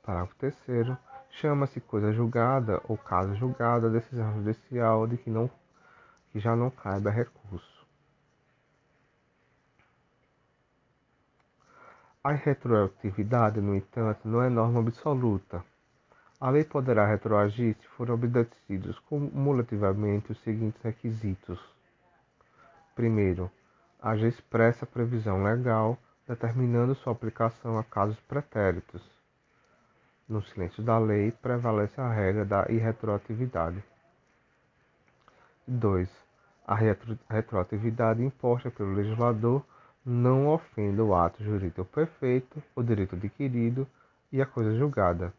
Parágrafo 3 chama-se coisa julgada ou caso julgado a decisão judicial de que, não, que já não caiba recurso. A retroatividade, no entanto, não é norma absoluta. A lei poderá retroagir se forem obedecidos cumulativamente os seguintes requisitos. Primeiro, haja expressa previsão legal determinando sua aplicação a casos pretéritos. No silêncio da lei, prevalece a regra da irretroatividade. 2. A retroatividade imposta pelo legislador não ofenda o ato jurídico perfeito, o direito adquirido e a coisa julgada.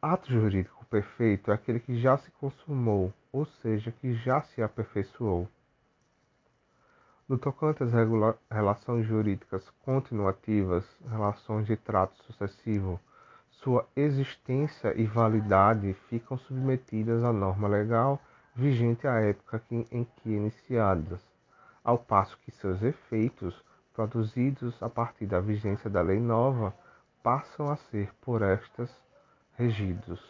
Ato jurídico perfeito é aquele que já se consumou, ou seja, que já se aperfeiçoou. No tocante às relações jurídicas continuativas, relações de trato sucessivo, sua existência e validade ficam submetidas à norma legal vigente à época em que iniciadas ao passo que seus efeitos produzidos a partir da vigência da lei nova passam a ser por estas regidos.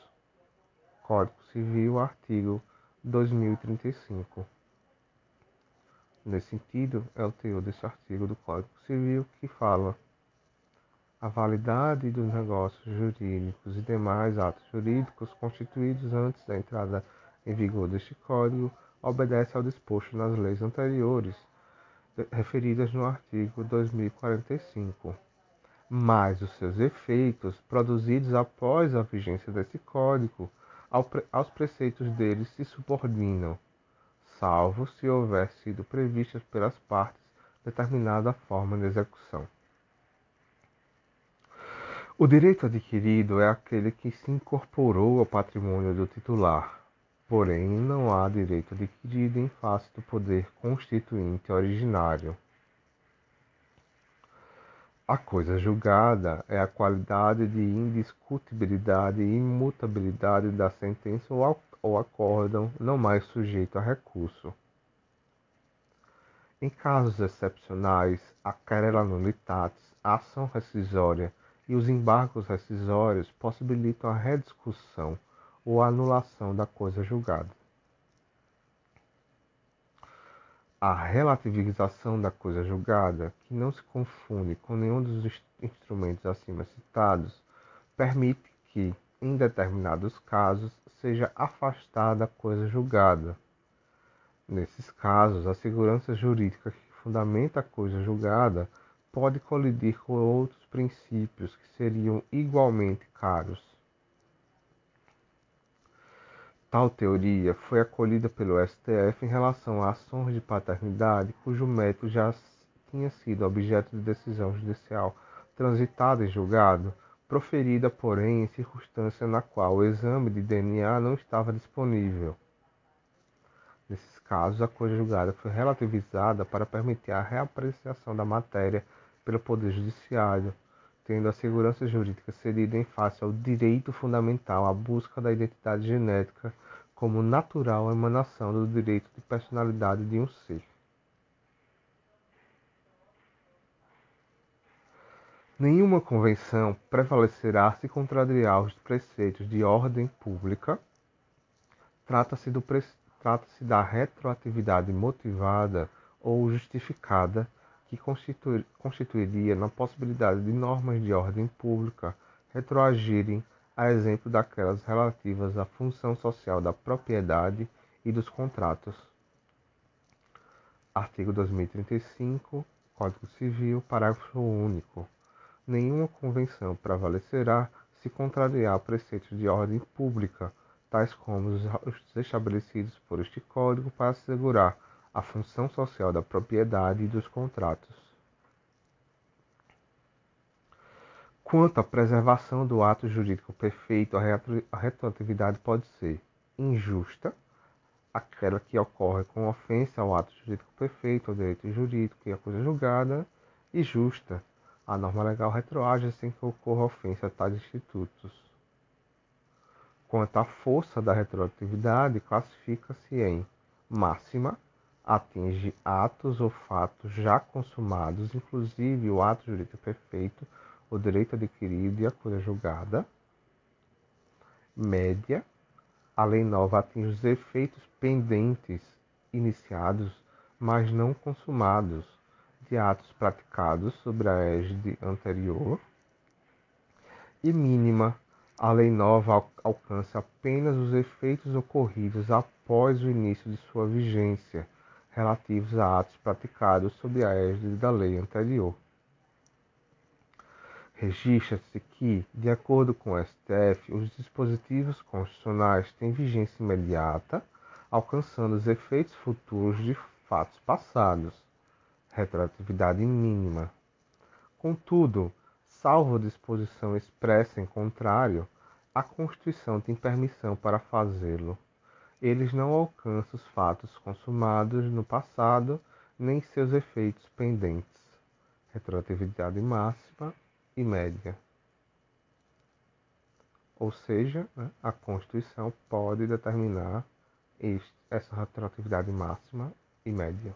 Código Civil, artigo 2035. Nesse sentido, é o teor desse artigo do Código Civil que fala a validade dos negócios jurídicos e demais atos jurídicos constituídos antes da entrada em vigor deste Código obedece ao disposto nas leis anteriores referidas no artigo 2045, mas os seus efeitos, produzidos após a vigência desse Código, aos preceitos dele se subordinam, salvo se houver sido prevista pelas partes determinada forma de execução. O direito adquirido é aquele que se incorporou ao patrimônio do titular, porém não há direito adquirido em face do poder constituinte originário. A coisa julgada é a qualidade de indiscutibilidade e imutabilidade da sentença ou acórdão não mais sujeito a recurso. Em casos excepcionais, a querela nulitatis, a ação rescisória e os embargos rescisórios possibilitam a rediscussão ou anulação da coisa julgada. A relativização da coisa julgada, que não se confunde com nenhum dos instrumentos acima citados, permite que, em determinados casos, seja afastada a coisa julgada. Nesses casos, a segurança jurídica que fundamenta a coisa julgada pode colidir com outros princípios que seriam igualmente caros. Tal teoria foi acolhida pelo STF em relação a ações de paternidade cujo método já tinha sido objeto de decisão judicial transitada e julgado, proferida, porém, em circunstância na qual o exame de DNA não estava disponível. Nesses casos, a coisa julgada foi relativizada para permitir a reapreciação da matéria pelo Poder Judiciário, tendo a segurança jurídica cedida em face ao direito fundamental à busca da identidade genética como natural emanação do direito de personalidade de um ser. Nenhuma convenção prevalecerá se contrariar os preceitos de ordem pública. Trata-se pre... trata da retroatividade motivada ou justificada que constituiria na possibilidade de normas de ordem pública retroagirem a exemplo daquelas relativas à função social da propriedade e dos contratos. Artigo 2035, Código Civil, parágrafo único. Nenhuma convenção prevalecerá se contrariar preceitos de ordem pública, tais como os estabelecidos por este Código para assegurar a função social da propriedade e dos contratos. Quanto à preservação do ato jurídico perfeito, a retroatividade pode ser injusta, aquela que ocorre com ofensa ao ato jurídico perfeito, ao direito jurídico e à coisa julgada, e justa, a norma legal retroage sem que ocorra ofensa a tais institutos. Quanto à força da retroatividade, classifica-se em máxima, atinge atos ou fatos já consumados, inclusive o ato jurídico perfeito, o direito adquirido e a coisa julgada. Média, a lei nova atinge os efeitos pendentes iniciados, mas não consumados, de atos praticados sobre a égide anterior. E mínima, a lei nova alcança apenas os efeitos ocorridos após o início de sua vigência relativos a atos praticados sob a égide da lei anterior. Registra-se que, de acordo com o STF, os dispositivos constitucionais têm vigência imediata, alcançando os efeitos futuros de fatos passados, retroatividade mínima. Contudo, salvo disposição expressa em contrário, a Constituição tem permissão para fazê-lo. Eles não alcançam os fatos consumados no passado nem seus efeitos pendentes, retroatividade máxima e média. Ou seja, né, a Constituição pode determinar essa retroatividade máxima e média.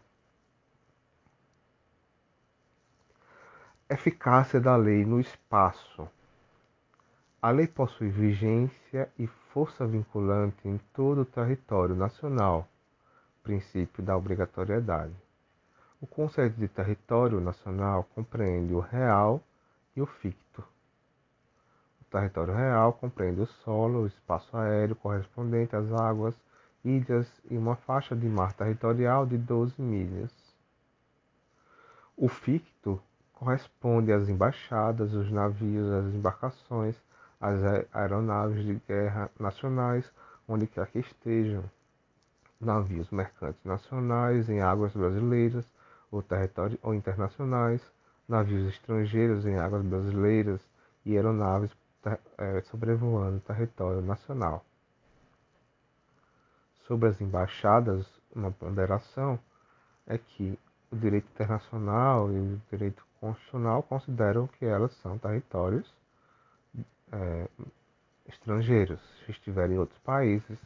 Eficácia da lei no espaço. A lei possui vigência e força vinculante em todo o território nacional, princípio da obrigatoriedade. O conceito de território nacional compreende o real e o ficto. O território real compreende o solo, o espaço aéreo correspondente às águas, ilhas e uma faixa de mar territorial de 12 milhas. O ficto corresponde às embaixadas, os navios, as embarcações, as aeronaves de guerra nacionais, onde quer que estejam, navios mercantes nacionais em águas brasileiras ou, território, ou internacionais, navios estrangeiros em águas brasileiras e aeronaves é, sobrevoando território nacional. Sobre as embaixadas, uma ponderação é que o direito internacional e o direito constitucional consideram que elas são territórios é, estrangeiros, se estiverem em outros países,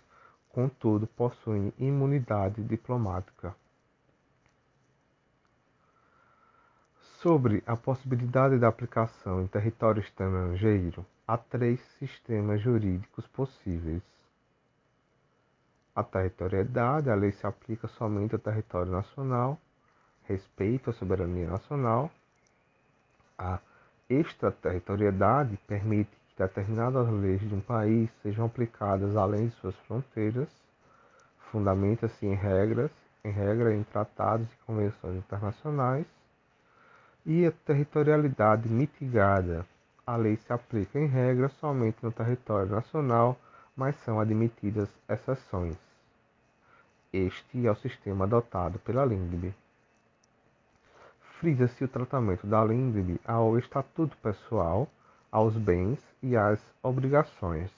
contudo possuem imunidade diplomática. Sobre a possibilidade da aplicação em território estrangeiro, há três sistemas jurídicos possíveis. A territorialidade, a lei se aplica somente ao território nacional, respeito à soberania nacional. A extraterritorialidade permite determinadas leis de um país sejam aplicadas além de suas fronteiras, fundamenta-se em regras, em regra em tratados e convenções internacionais, e a territorialidade mitigada. A lei se aplica em regra somente no território nacional, mas são admitidas exceções. Este é o sistema adotado pela LINDB. Frisa-se o tratamento da LINDB ao estatuto pessoal, aos bens e às obrigações.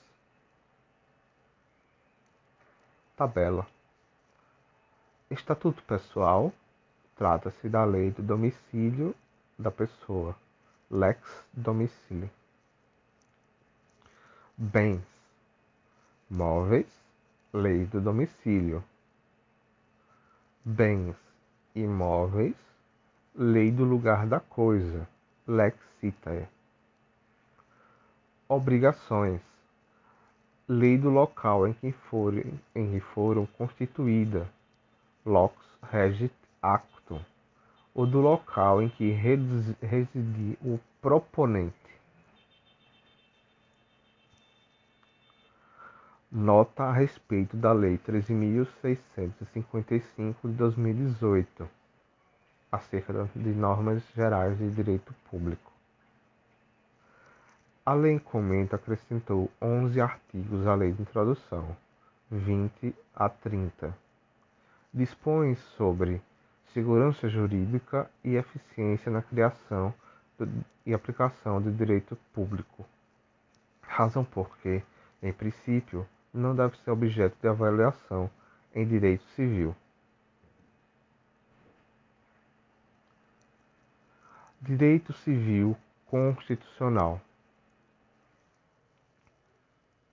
Tabela. Estatuto pessoal trata-se da lei do domicílio da pessoa, lex domicile. Bens. Móveis, lei do domicílio. Bens imóveis, lei do lugar da coisa, lex citae. Obrigações, lei do local em que em que foram constituída, lox regit actum, ou do local em que reside o proponente. Nota a respeito da Lei 13.655 de 2018, acerca de normas gerais de direito público. A lei em comenta acrescentou 11 artigos à lei de introdução, 20 a 30. Dispõe sobre segurança jurídica e eficiência na criação e aplicação do direito público, razão porque, em princípio, não deve ser objeto de avaliação em direito civil. Direito civil constitucional.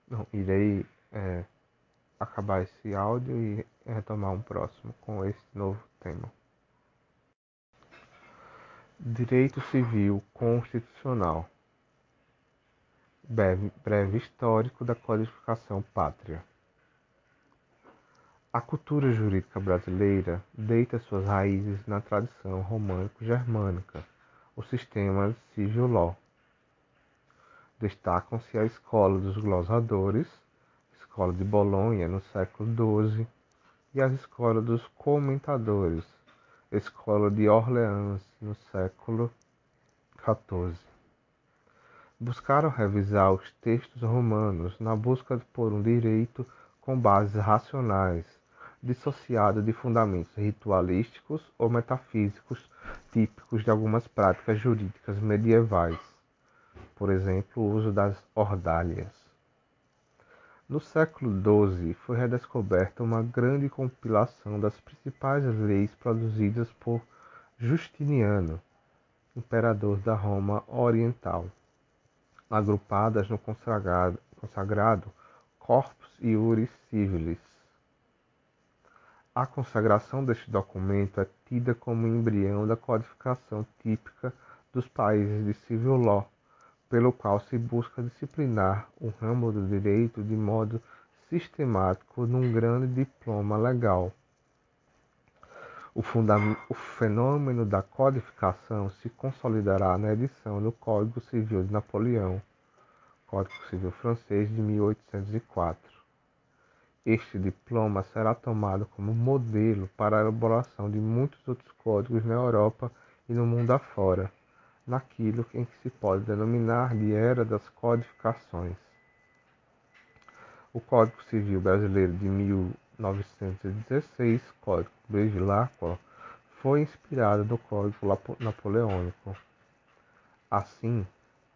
Não, irei é, acabar esse áudio e retomar um próximo com esse novo tema. Direito Civil Constitucional. Breve, breve histórico da codificação pátria. A cultura jurídica brasileira deita suas raízes na tradição românico-germânica, o sistema civil law Destacam-se a Escola dos Glosadores, Escola de Bolonha no século XII, e as Escolas dos Comentadores, Escola de Orleans no século XIV. Buscaram revisar os textos romanos na busca por um direito com bases racionais, dissociado de fundamentos ritualísticos ou metafísicos típicos de algumas práticas jurídicas medievais por exemplo, o uso das ordalhas. No século XII foi redescoberta uma grande compilação das principais leis produzidas por Justiniano, imperador da Roma Oriental, agrupadas no consagrado, consagrado Corpus Iuris Civilis. A consagração deste documento é tida como embrião da codificação típica dos países de civil law, pelo qual se busca disciplinar o ramo do direito de modo sistemático num grande diploma legal. O, o, fenômeno da codificação se consolidará na edição do Código Civil de Napoleão, Código Civil francês de 1804. Este diploma será tomado como modelo para a elaboração de muitos outros códigos na Europa e no mundo afora naquilo em que se pode denominar de era das codificações. O Código Civil Brasileiro de 1916, Código Bevilacqua, foi inspirado no Código Napoleônico. Assim,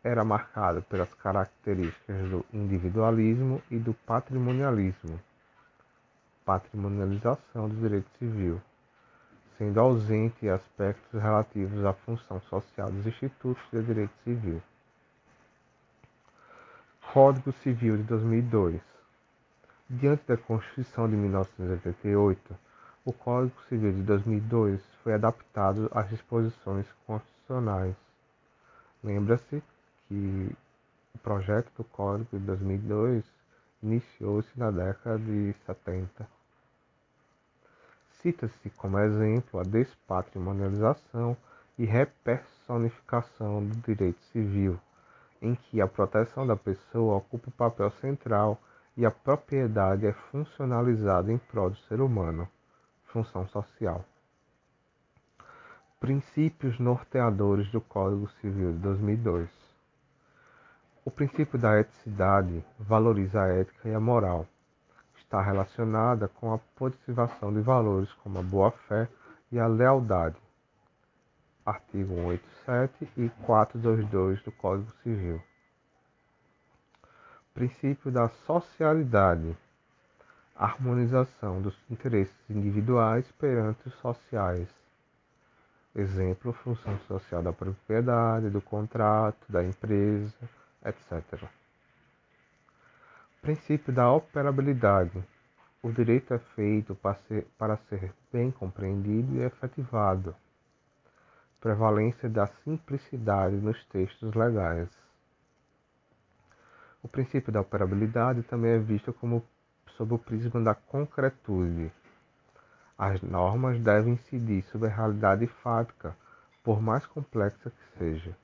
era marcado pelas características do individualismo e do patrimonialismo, patrimonialização do direito civil sendo ausente aspectos relativos à função social dos institutos de direito civil. Código Civil de 2002 Diante da Constituição de 1988, o Código Civil de 2002 foi adaptado às disposições constitucionais. Lembra-se que o projeto do Código de 2002 iniciou-se na década de 70 Cita-se como exemplo a despatrimonialização e repersonificação do direito civil, em que a proteção da pessoa ocupa o papel central e a propriedade é funcionalizada em prol do ser humano, função social. Princípios norteadores do Código Civil de 2002. O princípio da eticidade valoriza a ética e a moral está relacionada com a positivação de valores como a boa-fé e a lealdade. Artigo 187 e 422 do Código Civil. Princípio da socialidade. Harmonização dos interesses individuais perante os sociais. Exemplo, função social da propriedade, do contrato, da empresa, etc. Princípio da operabilidade. O direito é feito para ser, para ser bem compreendido e efetivado. Prevalência da simplicidade nos textos legais. O princípio da operabilidade também é visto como sob o prisma da concretude. As normas devem incidir sobre a realidade fática, por mais complexa que seja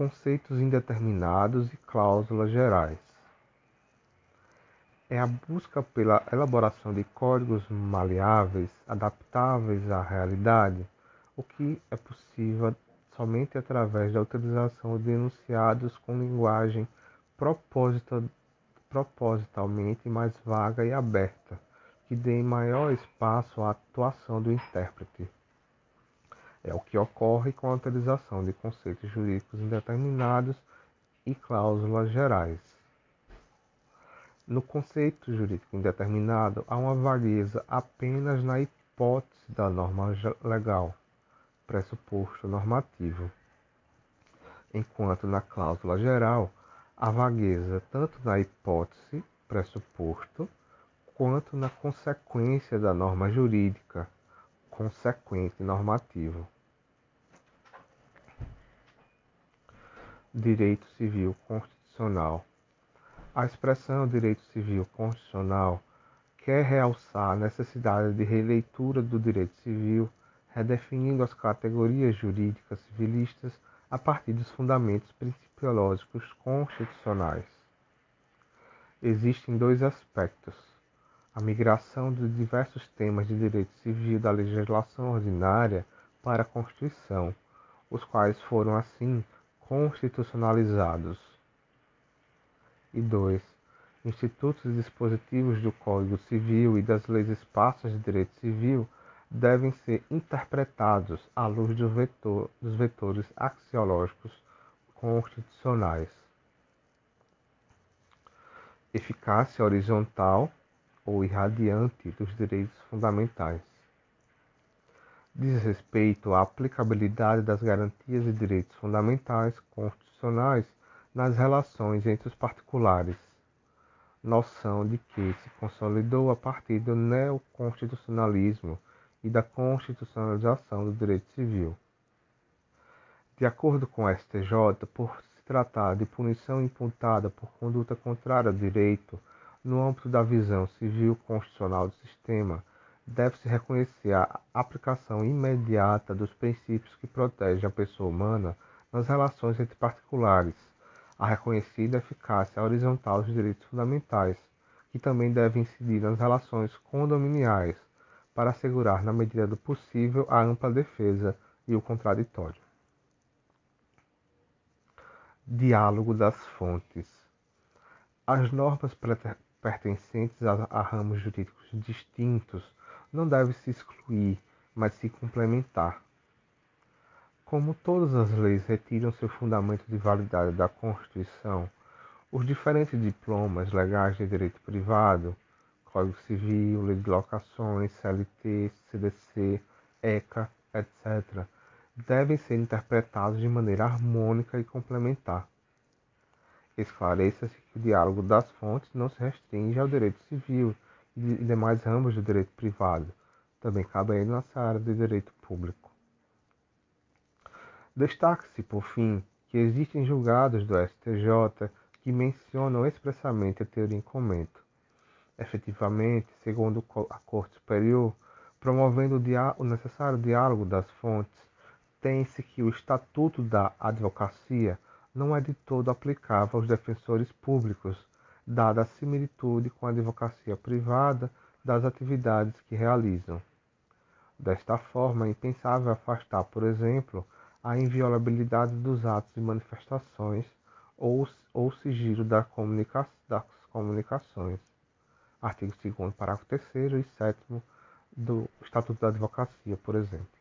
conceitos indeterminados e cláusulas gerais. É a busca pela elaboração de códigos maleáveis, adaptáveis à realidade, o que é possível somente através da utilização de enunciados com linguagem propositalmente mais vaga e aberta, que dê maior espaço à atuação do intérprete. É o que ocorre com a utilização de conceitos jurídicos indeterminados e cláusulas gerais. No conceito jurídico indeterminado, há uma vagueza apenas na hipótese da norma legal, pressuposto normativo, enquanto na cláusula geral, há vagueza tanto na hipótese, pressuposto, quanto na consequência da norma jurídica, consequente normativo. Direito Civil Constitucional. A expressão direito civil constitucional quer realçar a necessidade de releitura do direito civil, redefinindo as categorias jurídicas civilistas a partir dos fundamentos principiológicos constitucionais. Existem dois aspectos a migração de diversos temas de direito civil da legislação ordinária para a Constituição, os quais foram, assim, constitucionalizados. E 2. Institutos e dispositivos do Código Civil e das leis esparsas de direito civil devem ser interpretados à luz do vetor, dos vetores axiológicos constitucionais. Eficácia horizontal ou irradiante dos direitos fundamentais. Diz respeito à aplicabilidade das garantias e direitos fundamentais constitucionais nas relações entre os particulares, noção de que se consolidou a partir do neoconstitucionalismo e da constitucionalização do direito civil. De acordo com a STJ, por se tratar de punição imputada por conduta contrária ao direito, no âmbito da visão civil constitucional do sistema, deve-se reconhecer a aplicação imediata dos princípios que protegem a pessoa humana nas relações entre particulares, a reconhecida eficácia horizontal dos direitos fundamentais, que também deve incidir nas relações condominiais, para assegurar, na medida do possível, a ampla defesa e o contraditório. Diálogo das fontes. As normas pertencentes a, a ramos jurídicos distintos não devem se excluir, mas se complementar. Como todas as leis retiram seu fundamento de validade da Constituição, os diferentes diplomas legais de direito privado, Código Civil, Lei de Locações, CLT, CDC, ECA, etc., devem ser interpretados de maneira harmônica e complementar. Esclareça-se que o diálogo das fontes não se restringe ao direito civil e demais ramos do direito privado, também cabe a ele nessa área do direito público. Destaque-se, por fim, que existem julgados do STJ que mencionam expressamente a teoria em comento. Efetivamente, segundo a Corte Superior, promovendo o necessário diálogo das fontes, tem-se que o Estatuto da Advocacia não é de todo aplicável aos defensores públicos, dada a similitude com a advocacia privada das atividades que realizam. Desta forma, é impensável afastar, por exemplo, a inviolabilidade dos atos e manifestações ou, ou sigilo da comunica das comunicações. Artigo 2 parágrafo 3 e 7 do Estatuto da Advocacia, por exemplo.